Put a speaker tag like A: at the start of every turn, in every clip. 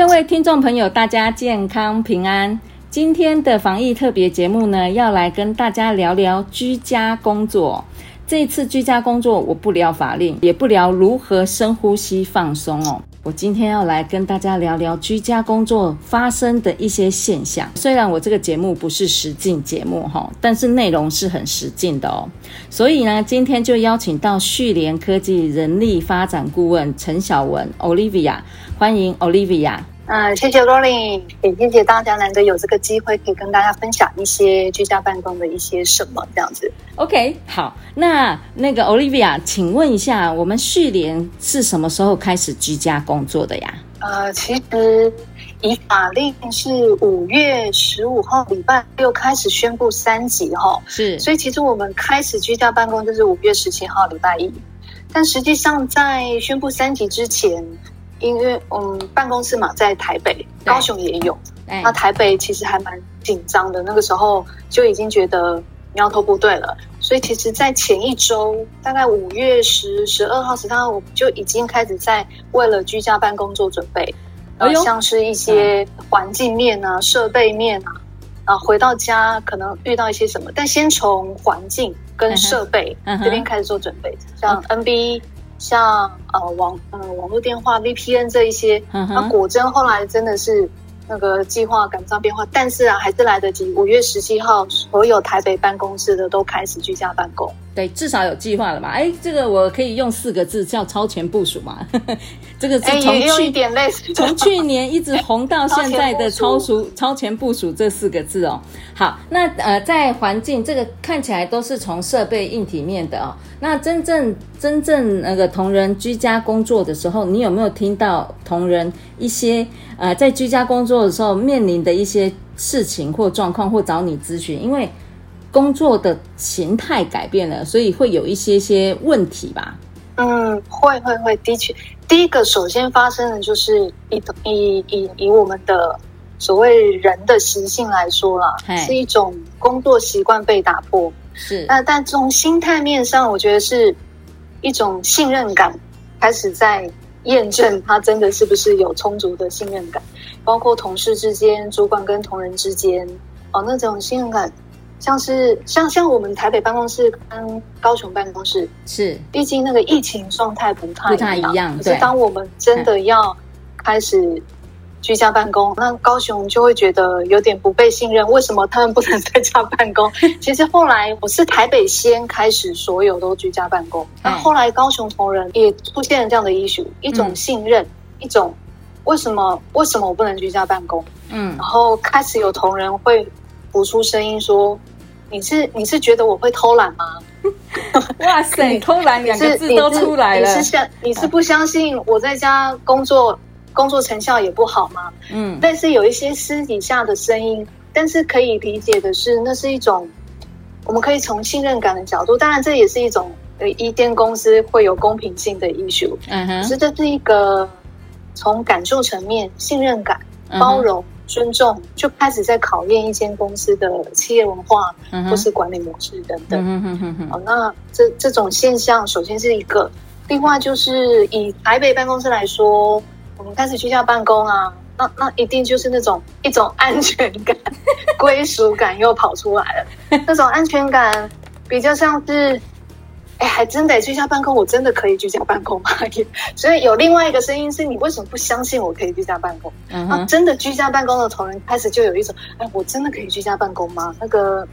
A: 各位听众朋友，大家健康平安。今天的防疫特别节目呢，要来跟大家聊聊居家工作。这次居家工作，我不聊法令，也不聊如何深呼吸放松哦。我今天要来跟大家聊聊居家工作发生的一些现象。虽然我这个节目不是实境节目哈，但是内容是很实境的哦。所以呢，今天就邀请到旭联科技人力发展顾问陈晓雯 Olivia，欢迎 Olivia。
B: 嗯，谢谢 Rolling，也谢谢大家难得有这个机会可以跟大家分享一些居家办公的一些什么这样子。
A: OK，好，那那个 Olivia，请问一下，我们旭联是什么时候开始居家工作的呀？
B: 呃，其实以法令是五月十五号礼拜六开始宣布三级哈，
A: 是，
B: 所以其实我们开始居家办公就是五月十七号礼拜一，但实际上在宣布三级之前。因为嗯，办公室嘛在台北，高雄也有。那台北其实还蛮紧张的，那个时候就已经觉得苗头不对了。所以其实，在前一周，大概五月十、十二号、十三号，我们就已经开始在为了居家办公做准备。然后像是一些环境面啊、设备面啊，啊，回到家可能遇到一些什么，但先从环境跟设备这边开始做准备，像 NB。像呃网呃网络电话 VPN 这一些，那、uh. 果真后来真的是那个计划赶不上变化，但是啊还是来得及。五月十七号，所有台北办公室的都开始居家办公。
A: 对，至少有计划了嘛？哎，这个我可以用四个字叫超前部署嘛？这个是从去
B: 点类似
A: 从去年一直红到现在的超熟 超前部署这四个字哦。好，那呃，在环境这个看起来都是从设备硬体面的哦。那真正真正那个同仁居家工作的时候，你有没有听到同仁一些呃在居家工作的时候面临的一些事情或状况，或找你咨询？因为工作的形态改变了，所以会有一些些问题吧？
B: 嗯，会会会，的确，第一个首先发生的就是以以以以我们的所谓人的习性来说啦，是一种工作习惯被打破。是，那但从心态面上，我觉得是一种信任感开始在验证，他真的是不是有充足的信任感，包括同事之间、主管跟同仁之间，哦，那种信任感。像是像像我们台北办公室跟高雄办公室是，毕竟那个疫情状态不太
A: 不太一样。
B: 可是当我们真的要开始居家办公，那高雄就会觉得有点不被信任。为什么他们不能在家办公？其实后来我是台北先开始，所有都居家办公。那后来高雄同仁也出现了这样的 issue，一种信任，一种为什么为什么我不能居家办公？嗯，然后开始有同仁会浮出声音说。你是你是觉得我会偷懒吗？
A: 哇塞，偷懒两个字都出来了。
B: 你是相你是不相信我在家工作工作成效也不好吗？嗯，但是有一些私底下的声音，但是可以理解的是，那是一种我们可以从信任感的角度，当然这也是一种呃一间公司会有公平性的 issue。嗯哼，可是这是一个从感受层面信任感包容。尊重就开始在考验一间公司的企业文化，或是管理模式等等。嗯哼哼哼。好，那这这种现象，首先是一个，另外就是以台北办公室来说，我们开始居家办公啊，那那一定就是那种一种安全感、归属感又跑出来了，那种安全感比较像是。哎，还真得居家办公，我真的可以居家办公吗？所以有另外一个声音是，你为什么不相信我可以居家办公？嗯哼，真的居家办公的同仁开始就有一种，哎，我真的可以居家办公吗？那个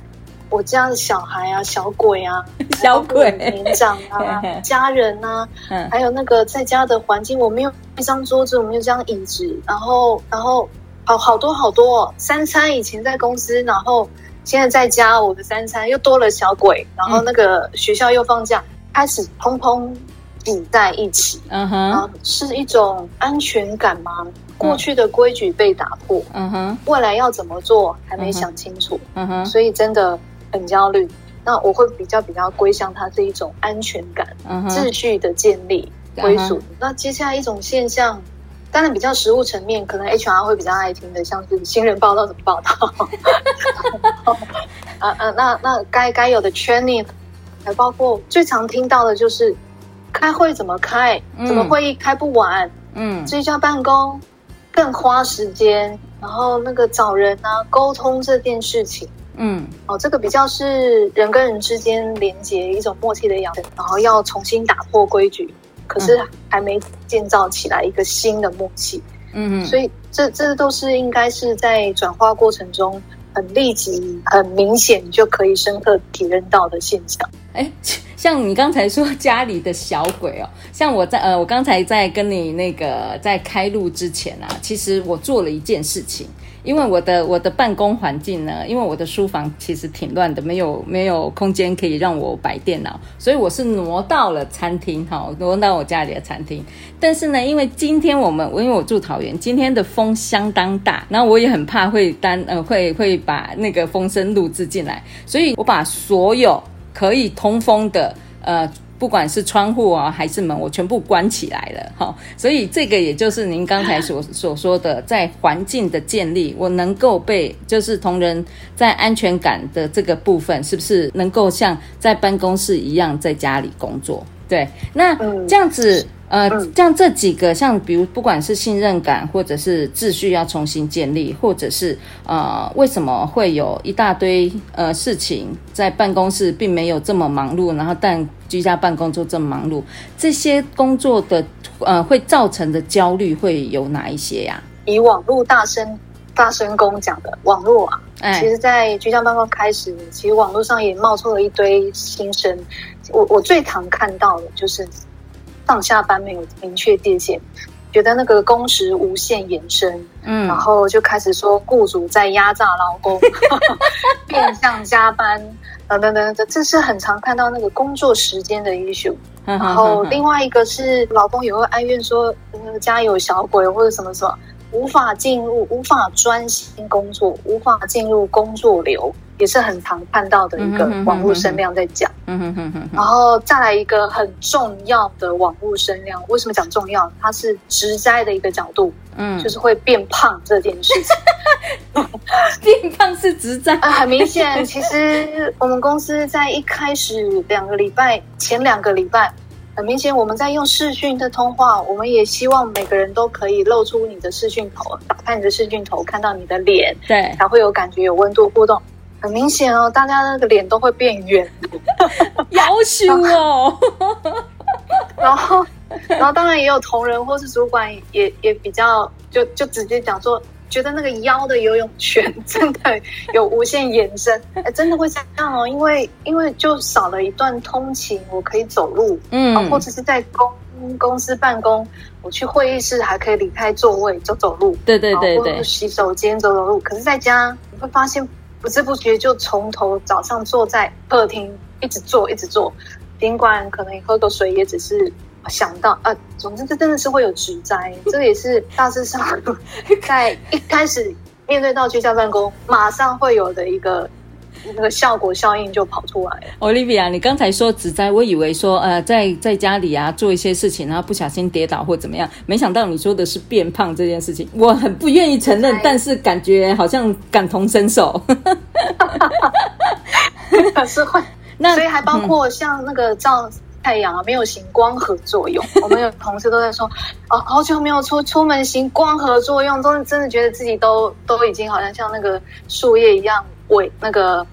B: 我家的小孩啊，小鬼啊，
A: 小鬼
B: 年长啊，家人啊，还有那个在家的环境，我没有一张桌子，我没有一张椅子，然后，然后好好多好多三餐，以前在公司，然后。现在在家，我的三餐又多了小鬼，然后那个学校又放假，嗯、开始砰砰挤在一起，嗯哼，是一种安全感吗？过去的规矩被打破，
A: 嗯哼，
B: 未来要怎么做还没想清楚，
A: 嗯哼，
B: 所以真的很焦虑。那我会比较比较归向它这一种安全感、
A: 嗯、
B: 秩序的建立、归属。那接下来一种现象，当然比较实务层面，可能 HR 会比较爱听的，像是新人报道怎么报道，啊啊，那那该该有的 training，还包括最常听到的就是开会怎么开，怎么会议开不完，嗯，居家办公更花时间，然后那个找人啊沟通这件事情。嗯，哦，这个比较是人跟人之间连接一种默契的养成，然后要重新打破规矩，可是还没建造起来一个新的默契。嗯，所以这这都是应该是在转化过程中很立即、很明显就可以深刻体认到的现象。
A: 哎，像你刚才说家里的小鬼哦，像我在呃，我刚才在跟你那个在开录之前啊，其实我做了一件事情。因为我的我的办公环境呢，因为我的书房其实挺乱的，没有没有空间可以让我摆电脑，所以我是挪到了餐厅，哈，挪到我家里的餐厅。但是呢，因为今天我们，因为我住桃园，今天的风相当大，然后我也很怕会单呃会会把那个风声录制进来，所以我把所有可以通风的呃。不管是窗户啊还是门，我全部关起来了哈。所以这个也就是您刚才 所所说的，在环境的建立，我能够被就是同仁在安全感的这个部分，是不是能够像在办公室一样在家里工作？对，那这样子。呃，像这几个，像比如不管是信任感，或者是秩序要重新建立，或者是呃，为什么会有一大堆呃事情在办公室并没有这么忙碌，然后但居家办公就这么忙碌，这些工作的呃会造成的焦虑会有哪一些呀？
B: 以网络大声大声公讲的网络啊，哎，其实，在居家办公开始，其实网络上也冒出了一堆心声。我我最常看到的就是。上下班没有明确界限，觉得那个工时无限延伸，嗯，然后就开始说雇主在压榨劳工，变相加班，等等等等，这是很常看到那个工作时间的 issue。然后另外一个是劳工也会哀怨说，那个，家有小鬼或者什么什么，无法进入，无法专心工作，无法进入工作流。也是很常看到的一个网络声量在讲，嗯哼哼哼，然后再来一个很重要的网络声量，为什么讲重要？它是职灾的一个角度，嗯，就是会变胖这件事情，
A: 变胖是职灾
B: 啊，很明显。其实我们公司在一开始两个礼拜前两个礼拜，很明显我们在用视讯的通话，我们也希望每个人都可以露出你的视讯头，打开你的视讯头，看到你的脸，
A: 对，
B: 才会有感觉，有温度互动。很明显哦，大家那个脸都会变圆，
A: 夭寿哦。
B: 然后，然后当然也有同仁或是主管也也比较就就直接讲说，觉得那个腰的游泳圈真的有无限延伸，哎，真的会这样哦，因为因为就少了一段通勤，我可以走路，嗯，或者是在公公司办公，我去会议室还可以离开座位走走路，
A: 对对对对，
B: 洗手间走走路，可是在家你会发现。不知不觉就从头早上坐在客厅，一直坐一直坐，尽管可能喝个水也只是想到呃，总之这真的是会有职灾，这也是大致上 在一开始面对到居家办公，马上会有的一个。那个效果效应就跑出来了。
A: Olivia，你刚才说职灾，我以为说呃，在在家里啊做一些事情，然后不小心跌倒或怎么样，没想到你说的是变胖这件事情。我很不愿意承认，但是感觉好像感同身受。
B: 可 是会，那所以还包括像那个照太阳啊，没有行光合作用。我们有同事都在说，哦，好久没有出出门行光合作用，真的真的觉得自己都都已经好像像那个树叶一样。萎那个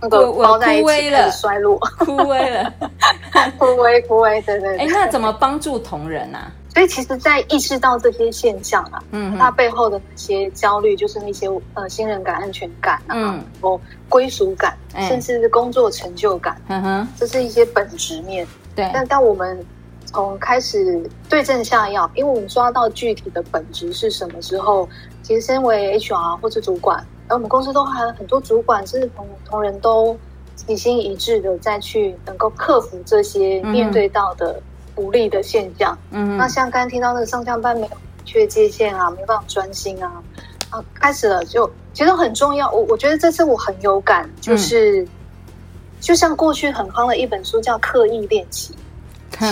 B: 那个包在一起了，衰落，
A: 枯萎了，
B: 枯萎枯萎，对对。
A: 哎，那怎么帮助同仁啊？
B: 所以其实，在意识到这些现象啊，嗯，它背后的那些焦虑，就是那些呃信任感、安全感啊，嗯，哦归属感，甚至是工作成就感，嗯哼，这是一些本质面。对，但当我们从开始对症下药，因为我们抓到具体的本质是什么之后，其实身为 HR 或者主管。然后我们公司都还有很多主管甚至同同仁都齐心一致的，再去能够克服这些面对到的不利的现象。嗯，那像刚刚听到那个上下班没有确界限啊，没办法专心啊，啊，开始了就其实很重要。我我觉得这次我很有感，就是、嗯、就像过去很夯的一本书叫《刻意练习》，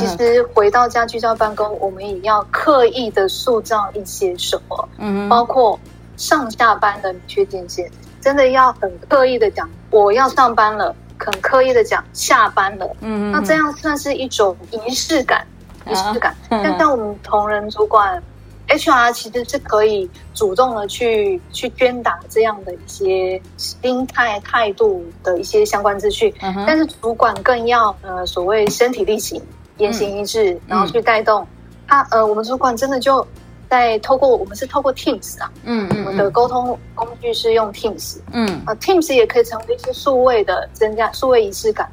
B: 其实回到家居家办公，我们也要刻意的塑造一些什么，嗯，包括上下班的明确界限，真的要很刻意的讲，我要上班了。很刻意的讲下班了，嗯，那这样算是一种仪式感，仪式感。但像我们同仁主管，HR 其实是可以主动的去去宣达这样的一些心态态度的一些相关资讯，但是主管更要呃所谓身体力行，言行一致，然后去带动。他呃我们主管真的就。在透过我们是透过 Teams 啊，嗯，嗯，嗯，我们的沟通工具是用 Teams，嗯。啊，Teams 也可以成为一些数位的增加数位仪式感，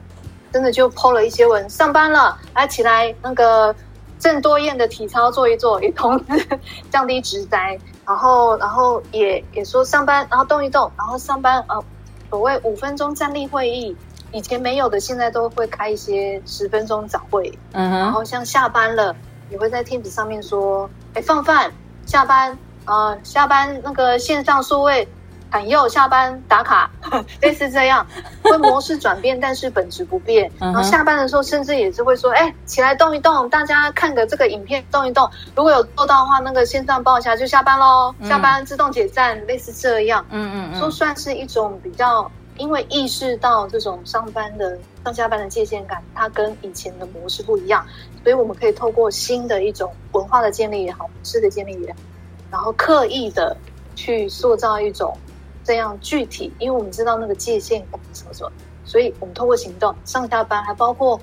B: 真的就 po 了一些文，上班了，来起来那个郑多燕的体操做一做，也同时降低职灾，然后然后也也说上班，然后动一动，然后上班呃，所谓五分钟站立会议，以前没有的，现在都会开一些十分钟早会，嗯哼，然后像下班了。也会在 Teams 上面说：“哎，放饭，下班啊、呃，下班那个线上数位喊又下班打卡，类似这样，会模式转变，但是本质不变。然后下班的时候，甚至也是会说：哎，起来动一动，大家看个这个影片动一动。如果有做到的话，那个线上报一下就下班喽，下班自动解散，类似这样。嗯嗯嗯，说算是一种比较。”因为意识到这种上班的上下班的界限感，它跟以前的模式不一样，所以我们可以透过新的一种文化的建立也好，模式的建立也好，然后刻意的去塑造一种这样具体，因为我们知道那个界限感什么什么，所以我们通过行动上下班，还包括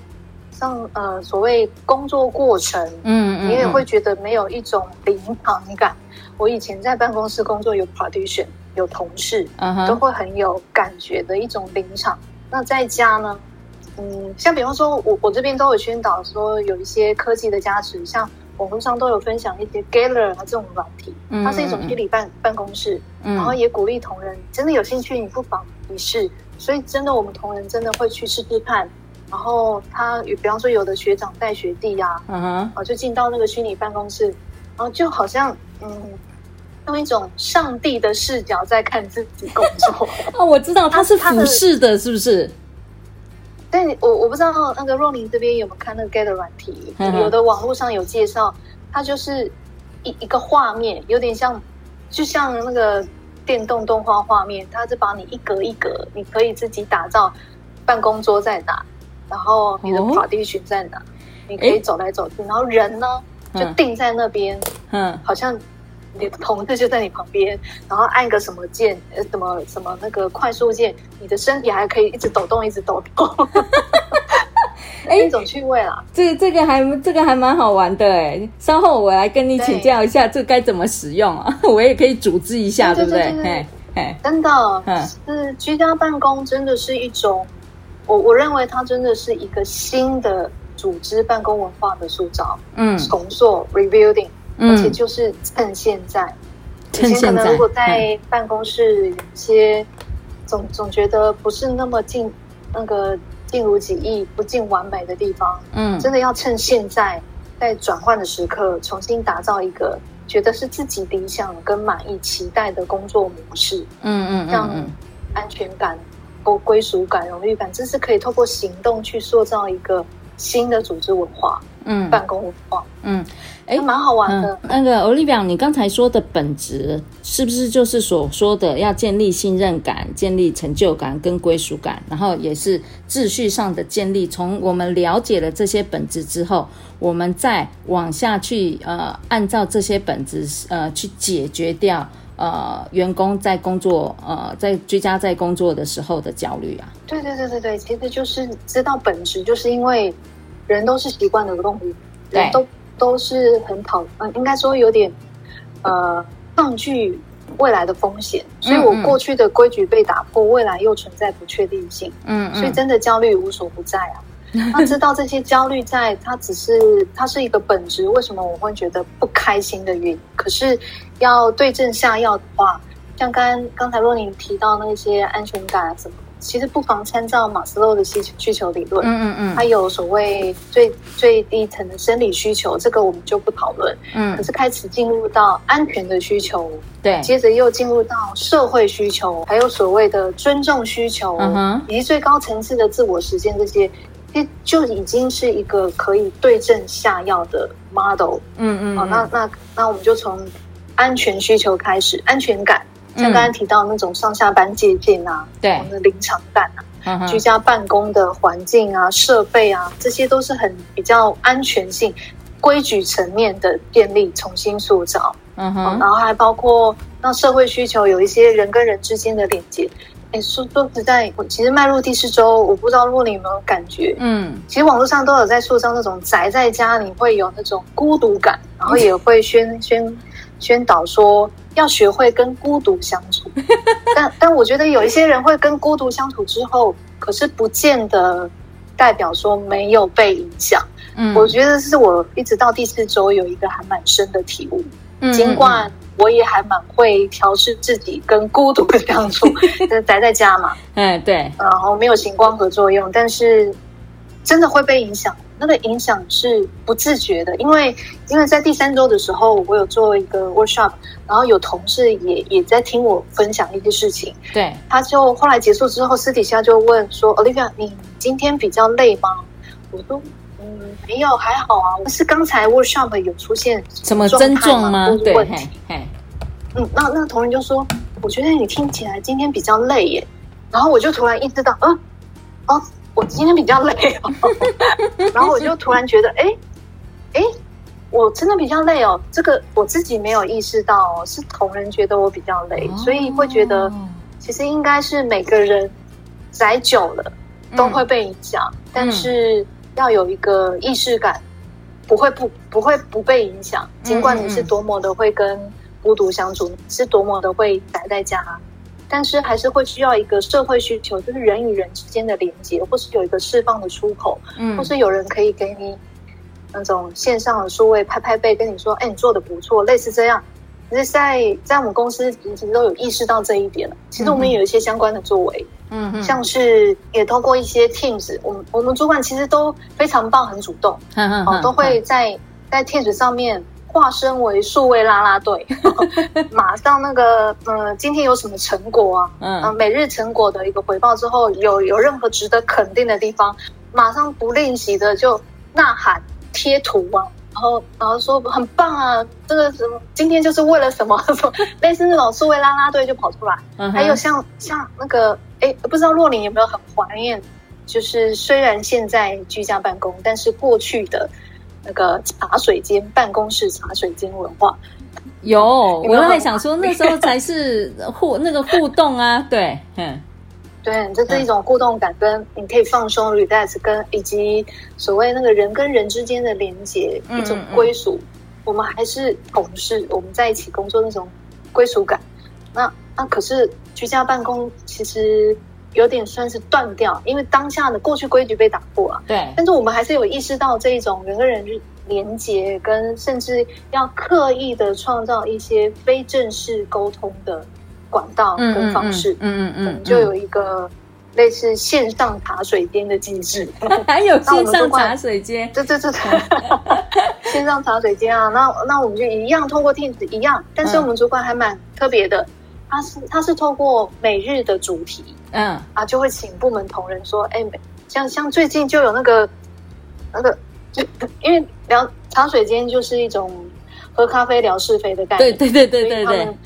B: 上呃所谓工作过程，嗯，嗯，你也会觉得没有一种临场感。我以前在办公室工作有 partition。有同事，uh huh. 都会很有感觉的一种临场。那在家呢？嗯，像比方说，我我这边都有宣导说，有一些科技的加持，像网络上都有分享一些 Gather 啊这种软体，它是一种虚拟办办公室，然后也鼓励同仁真的有兴趣，你不妨一试。所以真的，我们同仁真的会去试试看。然后他，比方说，有的学长带学弟呀，啊，uh huh. 就进到那个虚拟办公室，然后就好像嗯。用一种上帝的视角在看自己工作
A: 哦，我知道他是俯视的，是不是？
B: 对，我我不知道那个若琳这边有没有看那个 Gather 软体，有的网络上有介绍，它就是一一个画面，有点像，就像那个电动动画画面，它是把你一格一格，你可以自己打造办公桌在哪，然后你的 partition 在哪，哦、你可以走来走去，然后人呢就定在那边，嗯，好像。你的同事就在你旁边，然后按个什么键，呃，什么什么那个快速键，你的身体还可以一直抖动，一直抖动，哎，一种趣味啊！
A: 这个这个还这个还蛮好玩的哎，稍后我来跟你请教一下，这该怎么使用啊？我也可以组织一下，对不对？哎哎，
B: 真的，是居家办公真的是一种，我我认为它真的是一个新的组织办公文化的塑造，嗯，重塑 rebuilding。而且就是趁现在，嗯、以前可能如果在办公室有些总总觉得不是那么尽那个尽如己意、不尽完美的地方，嗯，真的要趁现在在转换的时刻，重新打造一个觉得是自己理想跟满意、期待的工作模式，嗯嗯，让安全感、归归属感、荣誉感，这是可以透过行动去塑造一个新的组织文化，嗯，办公嗯。哎，蛮好玩的。
A: 嗯、那个 Olivia，你刚才说的本质是不是就是所说的要建立信任感、建立成就感跟归属感，然后也是秩序上的建立？从我们了解了这些本质之后，我们再往下去，呃，按照这些本质，呃，去解决掉呃员工在工作，呃，在居家在工作的时候的焦虑啊。
B: 对对对对对，其实就是知道本质，就是因为人都是习惯的动物，对，都。都是很讨，嗯，应该说有点，呃，抗拒未来的风险，所以我过去的规矩被打破，未来又存在不确定性，嗯，所以真的焦虑无所不在啊。他知道这些焦虑在，它只是它是一个本质，为什么我会觉得不开心的原因？可是要对症下药的话，像刚刚才若琳提到那些安全感啊什么，其实不妨参照马斯洛的需求需求理论。
A: 嗯嗯嗯，
B: 它有所谓最最低层的生理需求，这个我们就不讨论。
A: 嗯，
B: 可是开始进入到安全的需求，
A: 对，
B: 接着又进入到社会需求，还有所谓的尊重需求，
A: 嗯哼，
B: 以及最高层次的自我实现，这些，这就已经是一个可以对症下药的 model。
A: 嗯嗯，
B: 好，那那那我们就从安全需求开始，安全感。像刚才提到那种上下班接近啊，
A: 对，
B: 我们的临场感啊，
A: 嗯、
B: 居家办公的环境啊、设备啊，这些都是很比较安全性、规矩层面的便利、重新塑造。
A: 嗯哼，
B: 然后还包括让社会需求，有一些人跟人之间的连接。哎，说说实在，我其实迈入第四周，我不知道如果你有没有感觉，
A: 嗯，
B: 其实网络上都有在塑造那种宅在家你会有那种孤独感，然后也会宣宣宣导说。要学会跟孤独相处，但但我觉得有一些人会跟孤独相处之后，可是不见得代表说没有被影响。嗯，我觉得是我一直到第四周有一个还蛮深的体悟。嗯，尽管我也还蛮会调试自己跟孤独的相处，就是宅在家嘛。
A: 嗯，对，
B: 然后没有行光合作用，但是真的会被影响。那个影响是不自觉的，因为因为在第三周的时候，我有做一个 workshop，然后有同事也也在听我分享一些事情。
A: 对，
B: 他就后来结束之后，私底下就问说：“Olivia，你今天比较累吗？”我说：“嗯，没有，还好啊。是刚才 workshop 有出现
A: 什么症状吗？
B: 问题
A: 对，嘿，嘿，
B: 嗯，那那同仁就说：“我觉得你听起来今天比较累耶。”然后我就突然意识到，嗯，哦。我今天比较累哦，然后我就突然觉得，哎，哎，我真的比较累哦。这个我自己没有意识到，是同人觉得我比较累，所以会觉得，其实应该是每个人宅久了都会被影响，但是要有一个意识感，不会不不会不被影响，尽管你是多么的会跟孤独相处，是多么的会宅在家。但是还是会需要一个社会需求，就是人与人之间的连接，或是有一个释放的出口，嗯，或是有人可以给你那种线上的数位拍拍背，跟你说，哎，你做的不错，类似这样。其实在在我们公司其实都有意识到这一点了。其实我们也有一些相关的作为，嗯嗯，像是也通过一些 Teams，我们我们主管其实都非常棒，很主动，嗯嗯，哦，都会在在 Teams 上面。化身为数位啦啦队，马上那个，呃，今天有什么成果啊？嗯、呃，每日成果的一个回报之后，有有任何值得肯定的地方，马上不吝惜的就呐喊贴图啊，然后然后说很棒啊，这个什么今天就是为了什么，什么类似那种数位啦啦队就跑出来。嗯、还有像像那个，哎，不知道若琳有没有很怀念，就是虽然现在居家办公，但是过去的。那个茶水间办公室茶水间文化
A: 有，有有我还想说那时候才是 互那个互动啊，对，嗯，
B: 对，这是一种互动感，跟你可以放松、relax，跟以及所谓那个人跟人之间的连接，一种归属。我们还是同事，我们在一起工作那种归属感。那那可是居家办公其实。有点算是断掉，因为当下的过去规矩被打破了。
A: 对，
B: 但是我们还是有意识到这一种人跟人连接，跟甚至要刻意的创造一些非正式沟通的管道跟方式。嗯嗯嗯，嗯，嗯，嗯，就有一个类似线上茶水间的机制，
A: 还有线上茶水间，
B: 这这这，线上茶水间啊，那那我们就一样通过 Teams 一样，但是我们主管还蛮特别的。他是他是透过每日的主题，嗯啊，就会请部门同仁说，哎，像像最近就有那个那个，就因为聊茶水间就是一种喝咖啡聊是非的概念，
A: 对对对对对对，
B: 他们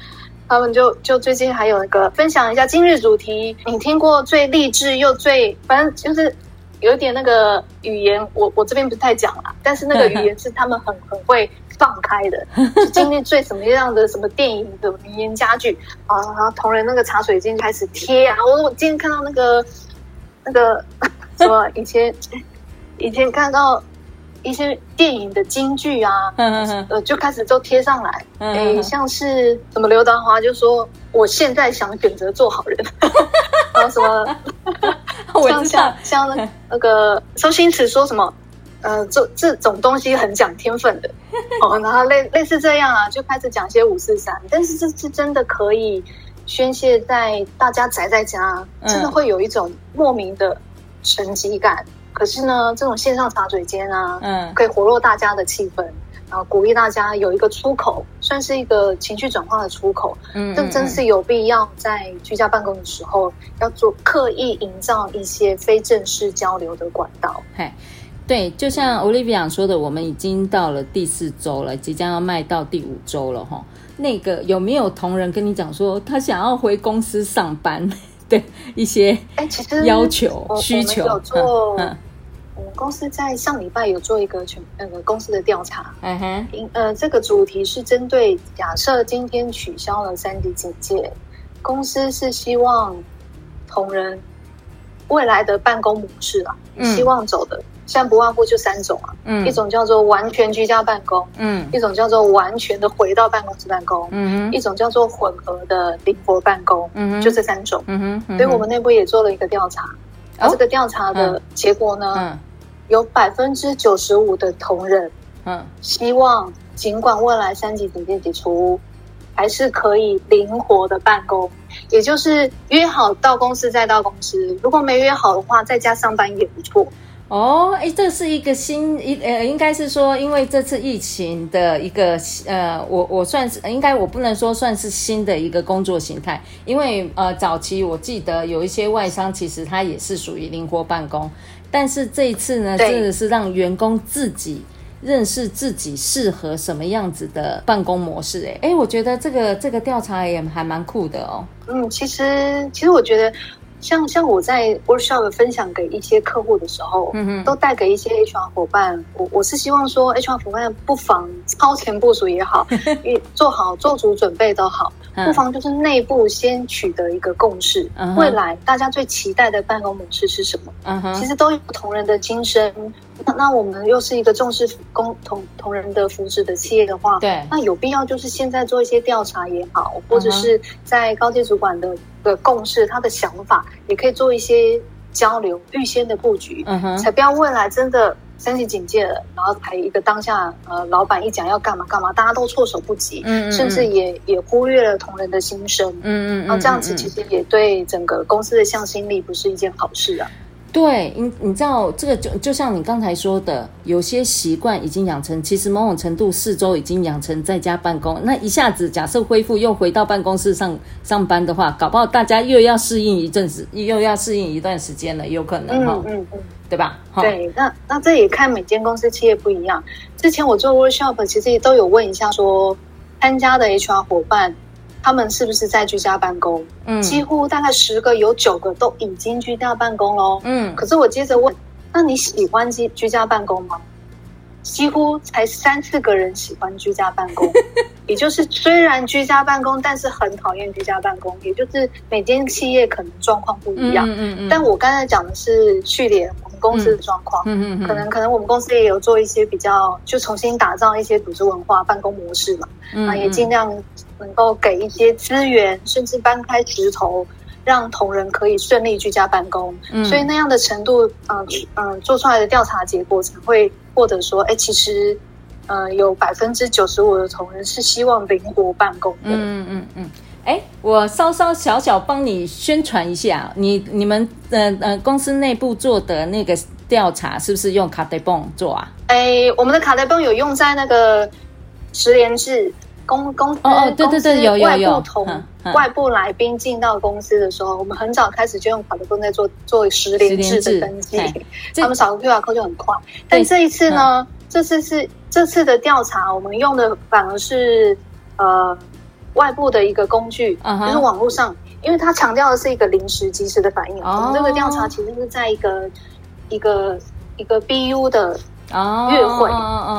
B: 他们就就最近还有那个分享一下今日主题，你听过最励志又最反正就是有点那个语言，我我这边不太讲了，但是那个 语言是他们很很会。放开的，就经历最什么样的什么电影的名言佳句。啊，然后同仁那个茶水间开始贴啊，我我今天看到那个那个 什么以前以前看到一些电影的金句啊，呃，就开始都贴上来，哎，像是什么刘德华就说我现在想选择做好人，然后什么像像像那那个 周星驰说什么。呃，这这种东西很讲天分的 哦，然后类类似这样啊，就开始讲一些五四三，但是这是真的可以宣泄在大家宅在家，真的会有一种莫名的沉寂感。嗯、可是呢，这种线上茶水间啊，嗯，可以活络大家的气氛，然后鼓励大家有一个出口，算是一个情绪转化的出口。嗯，这真是有必要在居家办公的时候，要做刻意营造一些非正式交流的管道。
A: 嘿，对，就像 Olivia 说的，我们已经到了第四周了，即将要迈到第五周了，哈。那个有没有同仁跟你讲说他想要回公司上班 的一些要求需求？
B: 有做，嗯，我们公司在上礼拜有做一个全那个公司的调查，嗯哼，呃，这个主题是针对假设今天取消了三级警戒，公司是希望同仁未来的办公模式啊，希望走的。现在不外乎就三种啊，嗯，一种叫做完全居家办公，嗯，一种叫做完全的回到办公室办公，嗯，一种叫做混合的灵活办公，嗯，就这三种，嗯哼，所以我们内部也做了一个调查，而这个调查的结果呢，有百分之九十五的同仁，嗯，希望尽管未来三级警戒解除，还是可以灵活的办公，也就是约好到公司再到公司，如果没约好的话，在家上班也不错。
A: 哦，哎，这是一个新一呃，应该是说，因为这次疫情的一个呃，我我算是应该我不能说算是新的一个工作形态，因为呃，早期我记得有一些外商其实它也是属于灵活办公，但是这一次呢，真的是让员工自己认识自己适合什么样子的办公模式。哎，哎，我觉得这个这个调查也还蛮酷的哦。
B: 嗯，其实其实我觉得。像像我在 workshop 分享给一些客户的时候，嗯哼，都带给一些 HR 伙伴。我我是希望说，HR 伙伴不妨超前部署也好，做好做足准备都好，不妨就是内部先取得一个共识。嗯、未来大家最期待的办公模式是什么？嗯哼，其实都有同人的心声。那那我们又是一个重视工同同仁的福祉的企业的话，对，那有必要就是现在做一些调查也好，或者是在高阶主管的的共识，他的想法也可以做一些交流，预先的布局，嗯哼，才不要未来真的三级警戒了，然后才一个当下，呃，老板一讲要干嘛干嘛，大家都措手不及，嗯，嗯，甚至也也忽略了同仁的心声，嗯嗯，然后这样子其实也对整个公司的向心力不是一件好事啊。
A: 对，你你知道这个就就像你刚才说的，有些习惯已经养成，其实某种程度四周已经养成在家办公，那一下子假设恢复又回到办公室上上班的话，搞不好大家又要适应一阵子，又要适应一段时间了，有可能哈，嗯嗯嗯，对吧？
B: 对，那那这也看每间公司企业不一样。之前我做 workshop，其实也都有问一下说，参加的 HR 伙伴。他们是不是在居家办公？嗯，几乎大概十个有九个都已经居家办公喽。嗯，可是我接着问，那你喜欢居居家办公吗？几乎才三四个人喜欢居家办公，也就是虽然居家办公，但是很讨厌居家办公。也就是每间企业可能状况不一样。嗯嗯，嗯。但我刚才讲的是序联我们公司的状况。嗯嗯，可能可能我们公司也有做一些比较，就重新打造一些组织文化、办公模式嘛。嗯，也尽量。能够给一些资源，甚至搬开石头，让同仁可以顺利居家办公。嗯，所以那样的程度，嗯、呃、嗯，做出来的调查结果才会获得说，哎，其实，呃，有百分之九十五的同仁是希望灵活办公的。
A: 嗯嗯嗯，哎，我稍稍小小帮你宣传一下，你你们呃呃公司内部做的那个调查是不是用卡带泵做啊？
B: 哎，我们的卡带泵有用在那个十连制。公公司哦，对对对，有有有，外部同外部来宾进到公司的时候，我们很早开始就用卡带泵在做做十连制的登记，他们扫个 QR code 就很快。但这一次呢，这次是这次的调查，我们用的反而是呃外部的一个工具，就是网络上，因为它强调的是一个临时及时的反应。我们这个调查其实是在一个一个一个 BU 的月会，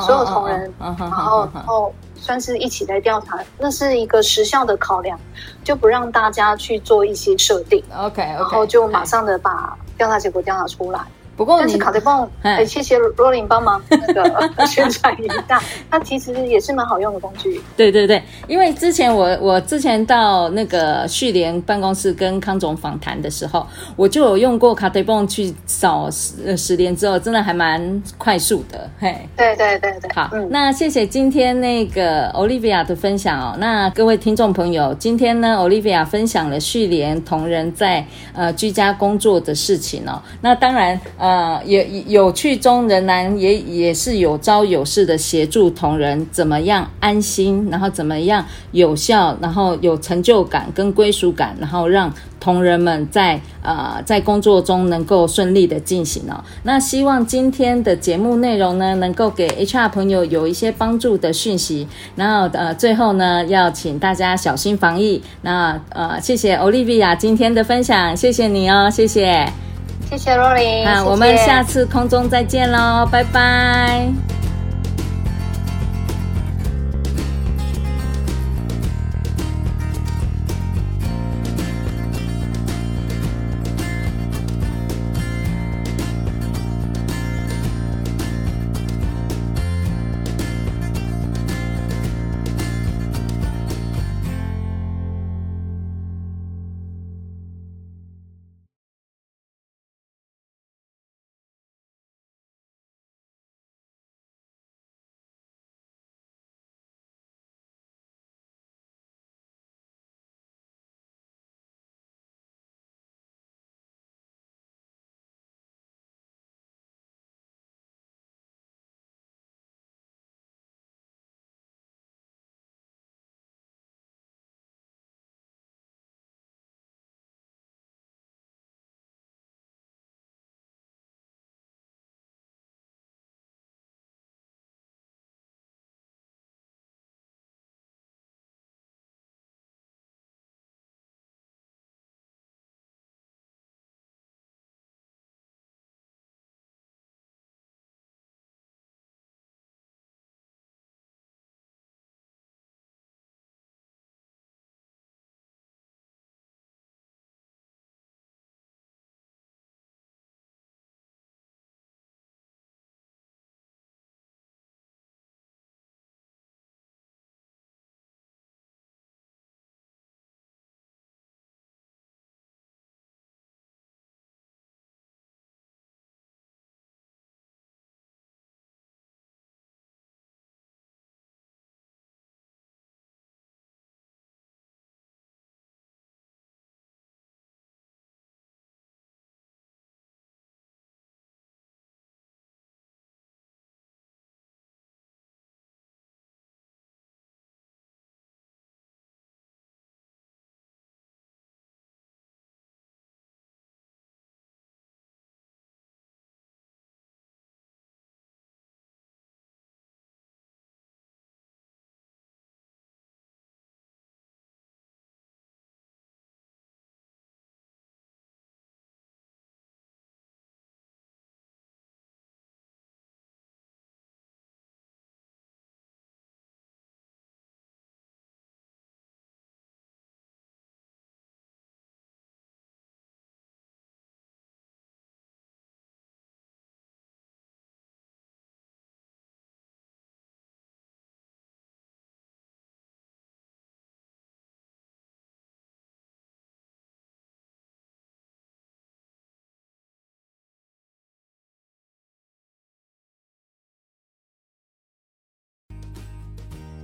B: 所有同仁，然后然后。算是一起在调查，那是一个时效的考量，就不让大家去做一些设定。OK，, okay 然后就马上的把调查结果调查出来。
A: 不过
B: 但是卡特蹦，哎，谢谢罗琳帮忙 那个宣传一下，它其实也是蛮好用的工具。
A: 对对对，因为之前我我之前到那个旭联办公室跟康总访谈的时候，我就有用过卡特蹦去扫十十年之后，真的还蛮快速的。嘿，
B: 对对对对，
A: 好，嗯、那谢谢今天那个 Olivia 的分享哦。那各位听众朋友，今天呢，Olivia 分享了旭联同仁在呃居家工作的事情哦。那当然，呃，呃有有趣中仍然也也是有招有式的协助同仁怎么样安心，然后怎么样有效，然后有成就感跟归属感，然后让同仁们在呃在工作中能够顺利的进行哦。那希望今天的节目内容呢，能够给 HR 朋友有一些帮助的讯息。然后呃，最后呢，要请大家小心防疫。那呃，谢谢 Olivia 今天的分享，谢谢你哦，谢谢。
B: 谢谢若琳，
A: 那我们下次空中再见喽，拜拜。